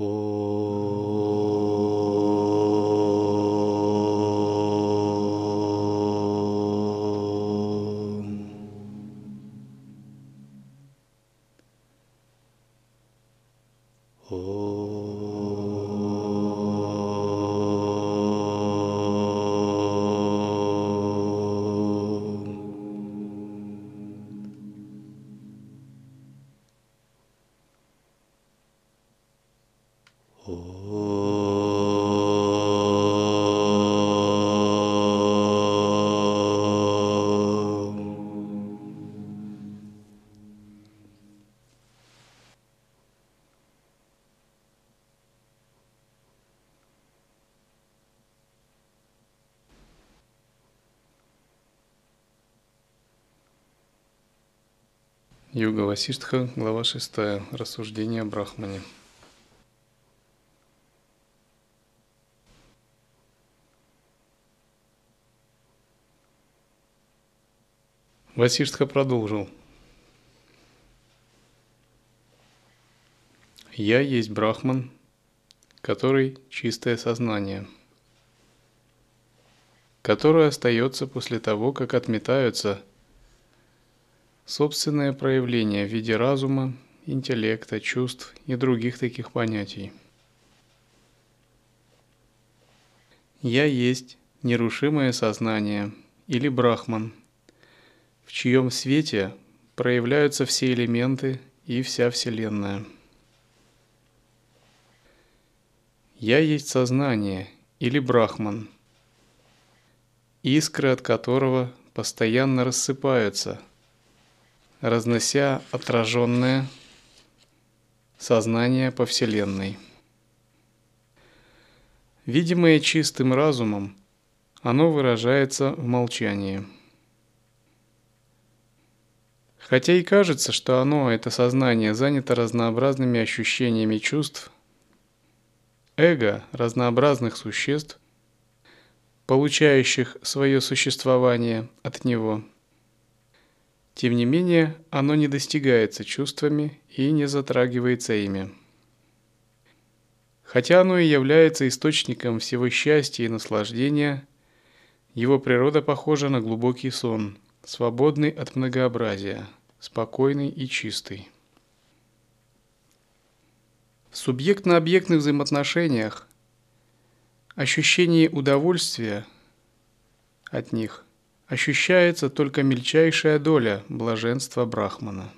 Oh. Йога Васиштха, глава 6. Рассуждение о Брахмане. Васиштха продолжил. Я есть Брахман, который чистое сознание, которое остается после того, как отметаются собственное проявление в виде разума, интеллекта, чувств и других таких понятий. Я есть нерушимое сознание или брахман – в чьем свете проявляются все элементы и вся Вселенная. Я есть сознание или брахман, искры от которого постоянно рассыпаются, разнося отраженное сознание по Вселенной. Видимое чистым разумом, оно выражается в молчании – Хотя и кажется, что оно, это сознание, занято разнообразными ощущениями чувств, эго разнообразных существ, получающих свое существование от него. Тем не менее, оно не достигается чувствами и не затрагивается ими. Хотя оно и является источником всего счастья и наслаждения, его природа похожа на глубокий сон, свободный от многообразия – спокойный и чистый. В субъектно-объектных взаимоотношениях ощущение удовольствия от них ощущается только мельчайшая доля блаженства Брахмана.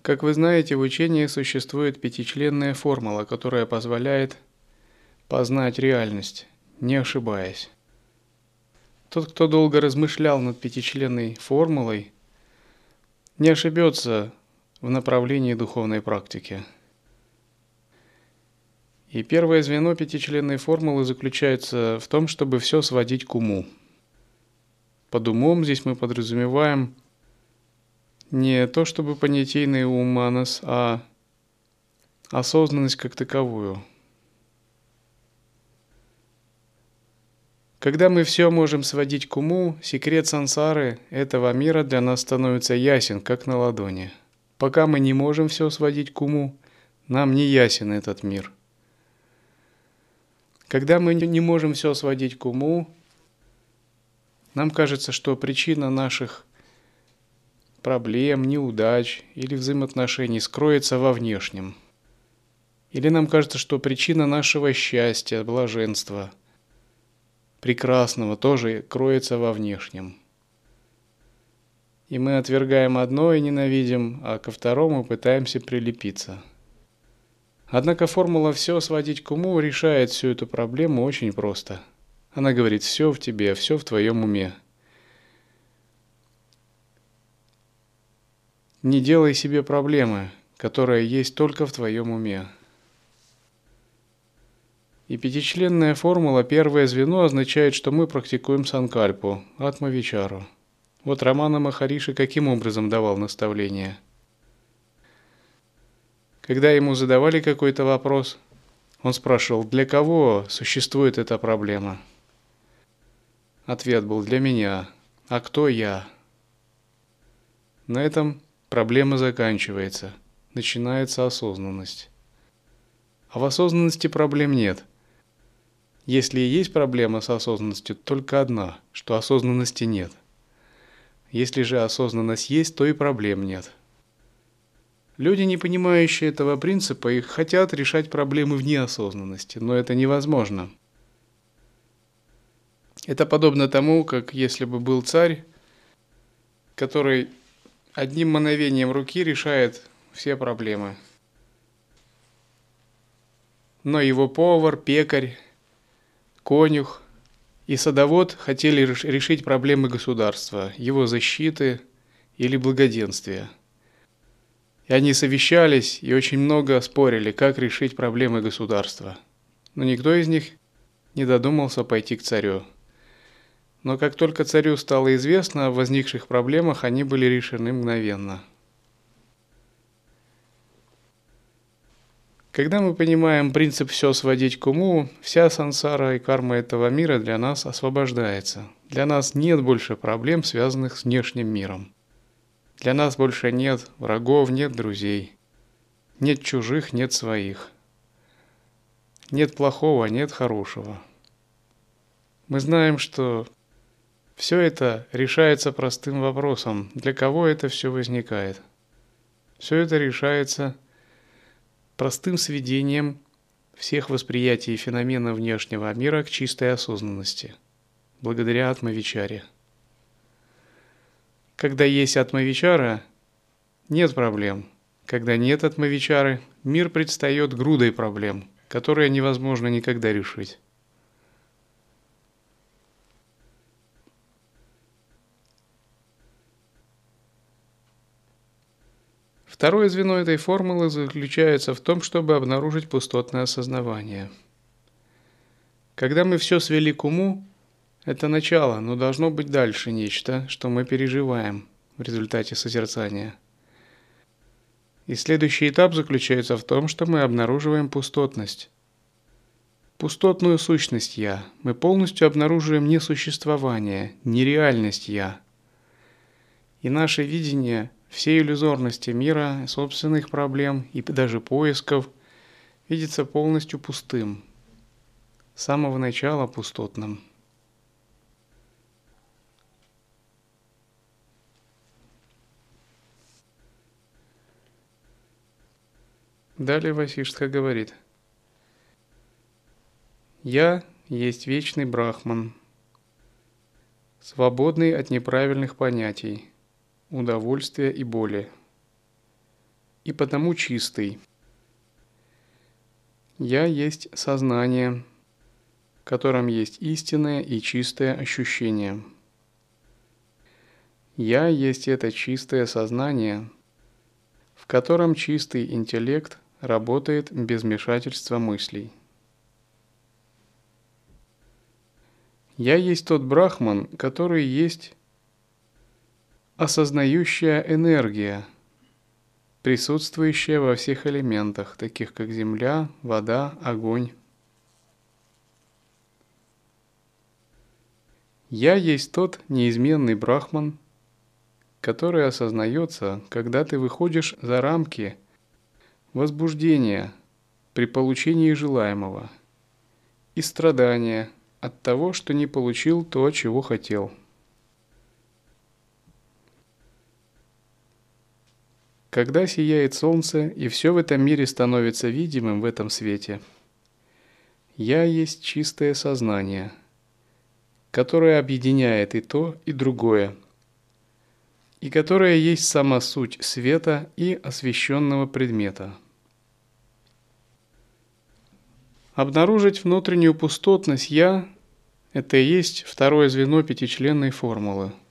Как вы знаете, в учении существует пятичленная формула, которая позволяет познать реальность, не ошибаясь. Тот, кто долго размышлял над пятичленной формулой, не ошибется в направлении духовной практики. И первое звено пятичленной формулы заключается в том, чтобы все сводить к уму. Под умом здесь мы подразумеваем не то чтобы понятийный ум манас, а осознанность как таковую. Когда мы все можем сводить к уму, секрет сансары этого мира для нас становится ясен, как на ладони. Пока мы не можем все сводить к уму, нам не ясен этот мир. Когда мы не можем все сводить к уму, нам кажется, что причина наших проблем, неудач или взаимоотношений скроется во внешнем. Или нам кажется, что причина нашего счастья, блаженства, прекрасного тоже кроется во внешнем. И мы отвергаем одно и ненавидим, а ко второму пытаемся прилепиться. Однако формула «все сводить к уму» решает всю эту проблему очень просто. Она говорит «все в тебе, все в твоем уме». Не делай себе проблемы, которая есть только в твоем уме. И пятичленная формула первое звено означает, что мы практикуем санкальпу, атмавичару. Вот Романа Махариши каким образом давал наставление? Когда ему задавали какой-то вопрос, он спрашивал, для кого существует эта проблема? Ответ был для меня. А кто я? На этом проблема заканчивается. Начинается осознанность. А в осознанности проблем нет. Если и есть проблема с осознанностью, только одна, что осознанности нет. Если же осознанность есть, то и проблем нет. Люди, не понимающие этого принципа, их хотят решать проблемы вне осознанности, но это невозможно. Это подобно тому, как если бы был царь, который одним мановением руки решает все проблемы. Но его повар, пекарь, конюх и садовод хотели решить проблемы государства, его защиты или благоденствия. И они совещались и очень много спорили, как решить проблемы государства. Но никто из них не додумался пойти к царю. Но как только царю стало известно о возникших проблемах, они были решены мгновенно. Когда мы понимаем принцип «все сводить к уму», вся сансара и карма этого мира для нас освобождается. Для нас нет больше проблем, связанных с внешним миром. Для нас больше нет врагов, нет друзей. Нет чужих, нет своих. Нет плохого, нет хорошего. Мы знаем, что все это решается простым вопросом. Для кого это все возникает? Все это решается простым сведением всех восприятий феномена внешнего мира к чистой осознанности, благодаря атмавичаре. Когда есть атмавичара, нет проблем. Когда нет атмавичары, мир предстает грудой проблем, которые невозможно никогда решить. Второе звено этой формулы заключается в том, чтобы обнаружить пустотное осознавание. Когда мы все свели к уму, это начало, но должно быть дальше нечто, что мы переживаем в результате созерцания. И следующий этап заключается в том, что мы обнаруживаем пустотность. Пустотную сущность «я». Мы полностью обнаруживаем несуществование, нереальность «я». И наше видение – всей иллюзорности мира, собственных проблем и даже поисков видится полностью пустым, с самого начала пустотным. Далее Васиштха говорит. «Я есть вечный брахман, свободный от неправильных понятий, удовольствия и боли, и потому чистый. Я есть сознание, в котором есть истинное и чистое ощущение. Я есть это чистое сознание, в котором чистый интеллект работает без вмешательства мыслей. Я есть тот брахман, который есть осознающая энергия, присутствующая во всех элементах, таких как земля, вода, огонь. Я есть тот неизменный брахман, который осознается, когда ты выходишь за рамки возбуждения при получении желаемого и страдания от того, что не получил то, чего хотел – Когда сияет солнце, и все в этом мире становится видимым в этом свете, я есть чистое сознание, которое объединяет и то, и другое, и которое есть сама суть света и освещенного предмета. Обнаружить внутреннюю пустотность «я» – это и есть второе звено пятичленной формулы –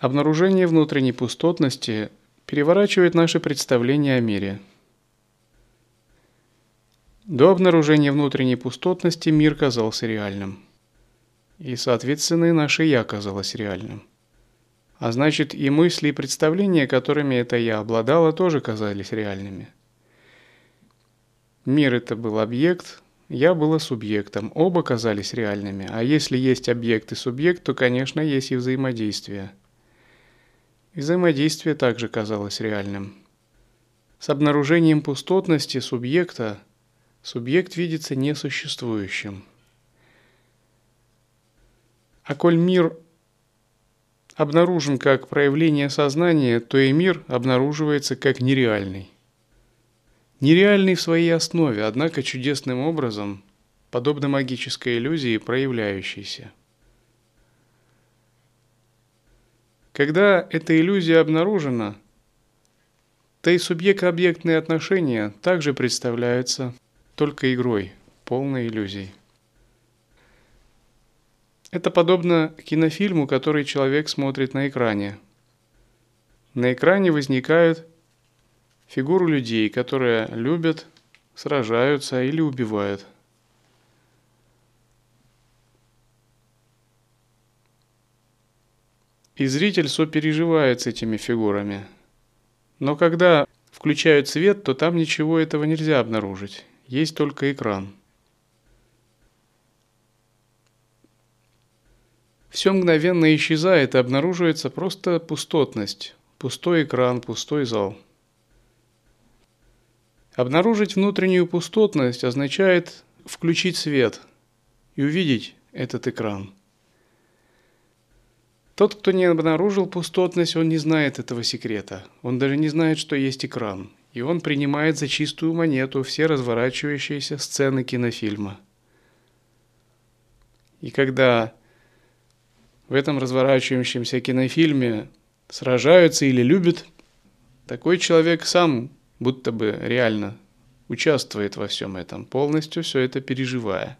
Обнаружение внутренней пустотности переворачивает наше представление о мире. До обнаружения внутренней пустотности мир казался реальным. И, соответственно, и наше «я» казалось реальным. А значит, и мысли и представления, которыми это «я» обладало, тоже казались реальными. Мир – это был объект, я была субъектом, оба казались реальными. А если есть объект и субъект, то, конечно, есть и взаимодействие. И взаимодействие также казалось реальным. С обнаружением пустотности субъекта субъект видится несуществующим. А коль мир обнаружен как проявление сознания, то и мир обнаруживается как нереальный. Нереальный в своей основе, однако чудесным образом, подобно магической иллюзии, проявляющейся. Когда эта иллюзия обнаружена, то и субъект-объектные отношения также представляются только игрой, полной иллюзией. Это подобно кинофильму, который человек смотрит на экране. На экране возникают фигуры людей, которые любят, сражаются или убивают. И зритель сопереживает с этими фигурами. Но когда включают свет, то там ничего этого нельзя обнаружить. Есть только экран. Все мгновенно исчезает и обнаруживается просто пустотность, пустой экран, пустой зал. Обнаружить внутреннюю пустотность означает включить свет и увидеть этот экран. Тот, кто не обнаружил пустотность, он не знает этого секрета. Он даже не знает, что есть экран. И он принимает за чистую монету все разворачивающиеся сцены кинофильма. И когда в этом разворачивающемся кинофильме сражаются или любят, такой человек сам будто бы реально участвует во всем этом, полностью все это переживая.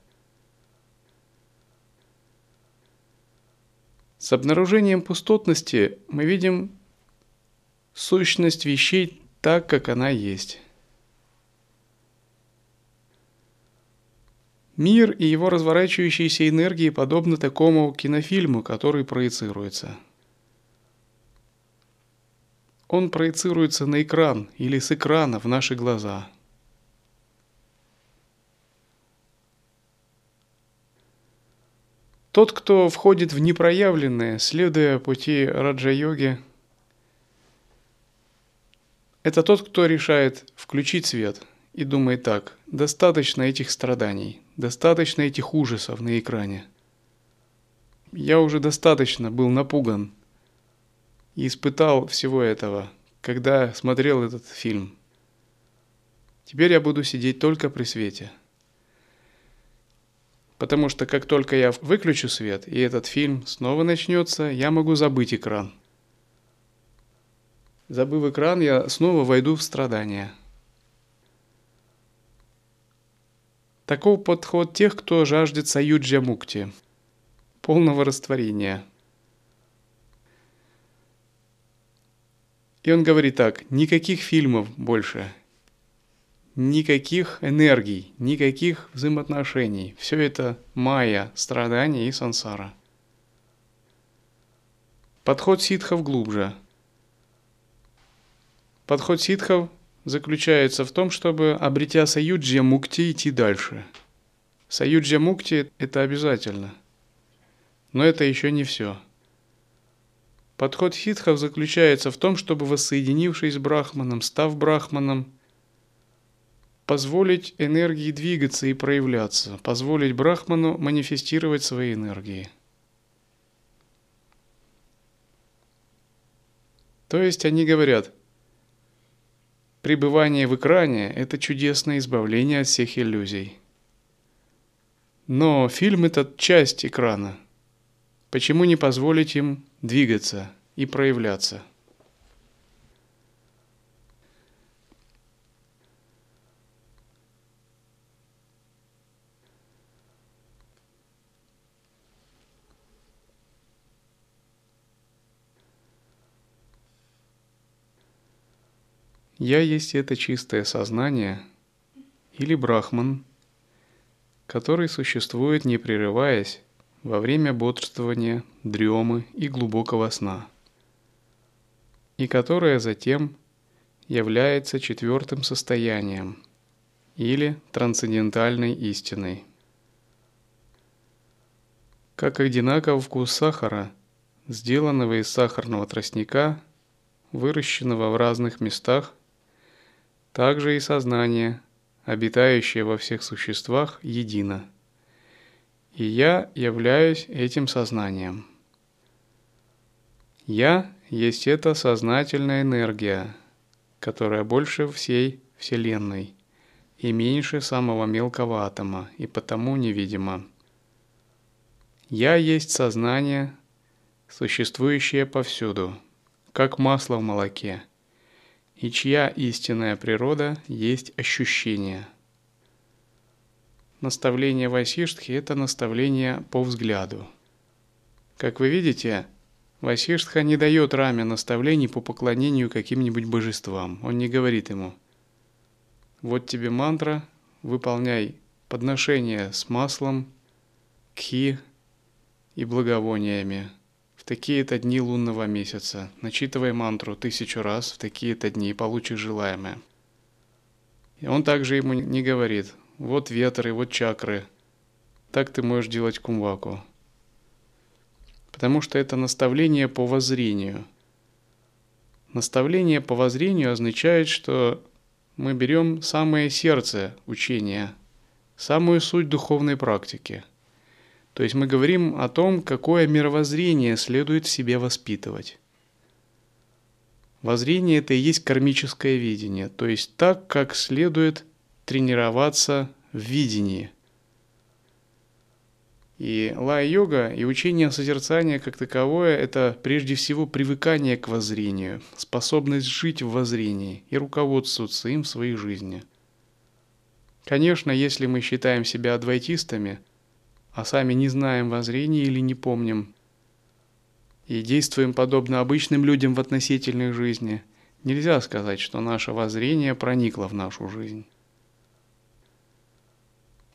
С обнаружением пустотности мы видим сущность вещей так, как она есть. Мир и его разворачивающиеся энергии подобны такому кинофильму, который проецируется. Он проецируется на экран или с экрана в наши глаза. Тот, кто входит в непроявленное, следуя пути раджа-йоги, это тот, кто решает включить свет и думает так, достаточно этих страданий, Достаточно этих ужасов на экране. Я уже достаточно был напуган и испытал всего этого, когда смотрел этот фильм. Теперь я буду сидеть только при свете. Потому что как только я выключу свет, и этот фильм снова начнется, я могу забыть экран. Забыв экран, я снова войду в страдания – Таков подход тех, кто жаждет саюджа мукти, полного растворения. И он говорит так, никаких фильмов больше, никаких энергий, никаких взаимоотношений. Все это майя, страдания и сансара. Подход ситхов глубже. Подход ситхов заключается в том, чтобы, обретя саюджья мукти, идти дальше. Саюджья мукти – это обязательно. Но это еще не все. Подход хитхов заключается в том, чтобы, воссоединившись с брахманом, став брахманом, позволить энергии двигаться и проявляться, позволить брахману манифестировать свои энергии. То есть они говорят – Пребывание в экране – это чудесное избавление от всех иллюзий. Но фильм – это часть экрана. Почему не позволить им двигаться и проявляться? Я есть это чистое сознание или брахман, который существует не прерываясь во время бодрствования, дремы и глубокого сна, и которое затем является четвертым состоянием или трансцендентальной истиной. Как одинаков вкус сахара, сделанного из сахарного тростника, выращенного в разных местах, также и сознание, обитающее во всех существах, едино. И я являюсь этим сознанием. Я есть эта сознательная энергия, которая больше всей Вселенной и меньше самого мелкого атома, и потому невидима. Я есть сознание, существующее повсюду, как масло в молоке, и чья истинная природа есть ощущение. Наставление Васиштхи – это наставление по взгляду. Как вы видите, Васиштха не дает Раме наставлений по поклонению каким-нибудь божествам. Он не говорит ему «Вот тебе мантра, выполняй подношение с маслом, кхи и благовониями» такие-то дни лунного месяца. Начитывай мантру тысячу раз в такие-то дни и получишь желаемое. И он также ему не говорит, вот ветры, вот чакры. Так ты можешь делать кумваку. Потому что это наставление по воззрению. Наставление по воззрению означает, что мы берем самое сердце учения, самую суть духовной практики – то есть мы говорим о том, какое мировоззрение следует в себе воспитывать. Воззрение – это и есть кармическое видение, то есть так, как следует тренироваться в видении. И лай-йога и учение созерцания как таковое – это прежде всего привыкание к воззрению, способность жить в воззрении и руководствоваться им в своей жизни. Конечно, если мы считаем себя адвайтистами – а сами не знаем воззрения или не помним. И действуем подобно обычным людям в относительной жизни. Нельзя сказать, что наше воззрение проникло в нашу жизнь.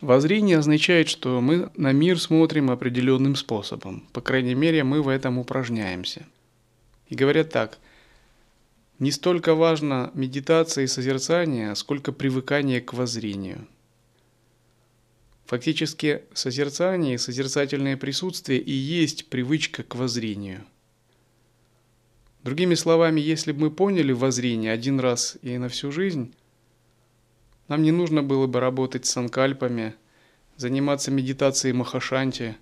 Воззрение означает, что мы на мир смотрим определенным способом. По крайней мере, мы в этом упражняемся. И говорят так, не столько важно медитация и созерцание, сколько привыкание к воззрению – Фактически созерцание созерцательное присутствие и есть привычка к воззрению. Другими словами, если бы мы поняли воззрение один раз и на всю жизнь, нам не нужно было бы работать с санкальпами, заниматься медитацией Махашанти.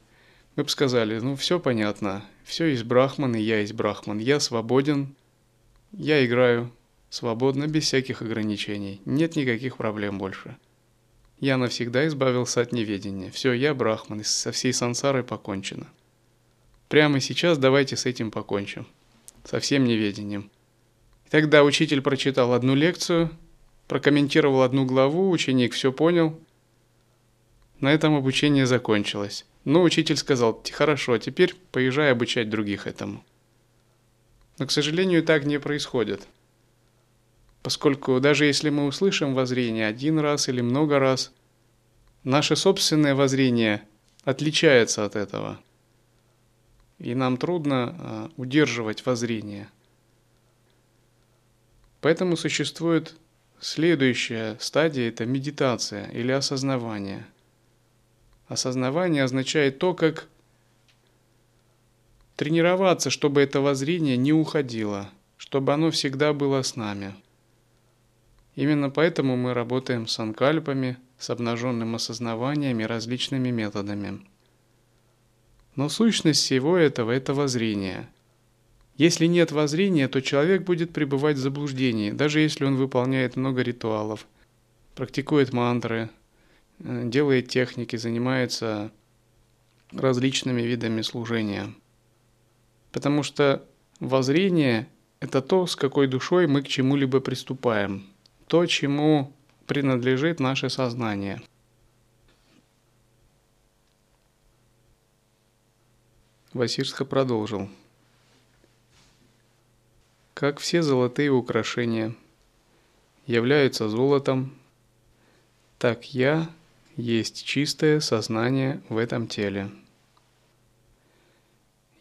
Мы бы сказали, ну все понятно, все есть Брахман, и я есть Брахман, я свободен, я играю свободно, без всяких ограничений, нет никаких проблем больше. Я навсегда избавился от неведения. Все, я брахман, и со всей сансарой покончено. Прямо сейчас давайте с этим покончим. Со всем неведением. И тогда учитель прочитал одну лекцию, прокомментировал одну главу, ученик все понял. На этом обучение закончилось. Но учитель сказал, хорошо, теперь поезжай обучать других этому. Но, к сожалению, так не происходит. Поскольку даже если мы услышим воззрение один раз или много раз, наше собственное воззрение отличается от этого. И нам трудно а, удерживать воззрение. Поэтому существует следующая стадия – это медитация или осознавание. Осознавание означает то, как тренироваться, чтобы это воззрение не уходило, чтобы оно всегда было с нами – Именно поэтому мы работаем с анкальпами, с обнаженным осознаванием и различными методами. Но сущность всего этого – это воззрение. Если нет воззрения, то человек будет пребывать в заблуждении, даже если он выполняет много ритуалов, практикует мантры, э, делает техники, занимается различными видами служения. Потому что воззрение – это то, с какой душой мы к чему-либо приступаем – то, чему принадлежит наше сознание. Васирска продолжил. Как все золотые украшения являются золотом, так я есть чистое сознание в этом теле.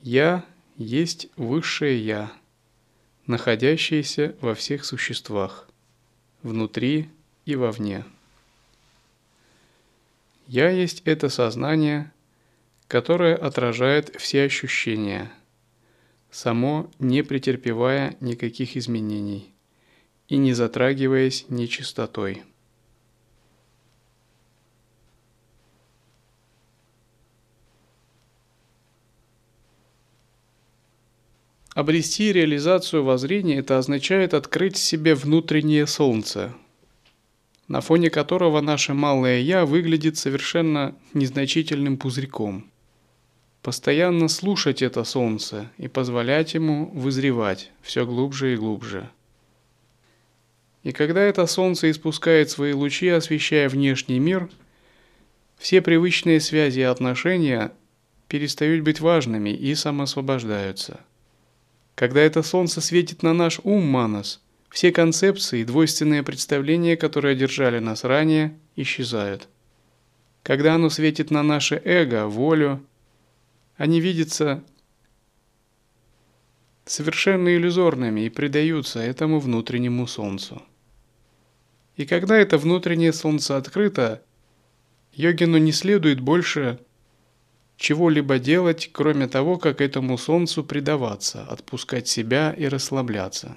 Я есть высшее Я, находящееся во всех существах внутри и вовне. Я есть это сознание, которое отражает все ощущения, само не претерпевая никаких изменений и не затрагиваясь нечистотой. Обрести реализацию воззрения – это означает открыть себе внутреннее солнце, на фоне которого наше малое «я» выглядит совершенно незначительным пузырьком. Постоянно слушать это солнце и позволять ему вызревать все глубже и глубже. И когда это солнце испускает свои лучи, освещая внешний мир, все привычные связи и отношения перестают быть важными и самосвобождаются – когда это солнце светит на наш ум, Манас, все концепции и двойственные представления, которые держали нас ранее, исчезают. Когда оно светит на наше эго, волю, они видятся совершенно иллюзорными и предаются этому внутреннему солнцу. И когда это внутреннее солнце открыто, йогину не следует больше чего-либо делать, кроме того, как этому солнцу предаваться, отпускать себя и расслабляться.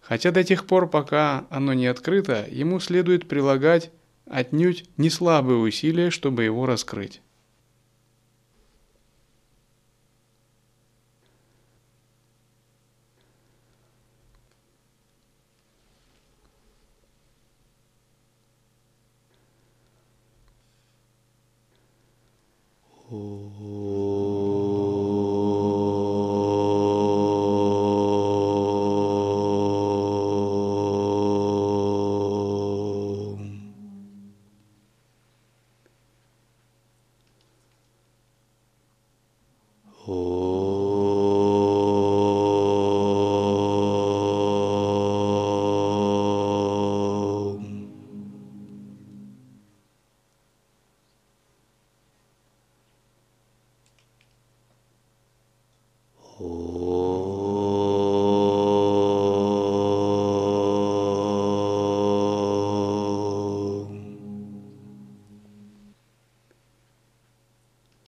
Хотя до тех пор, пока оно не открыто, ему следует прилагать отнюдь не слабые усилия, чтобы его раскрыть.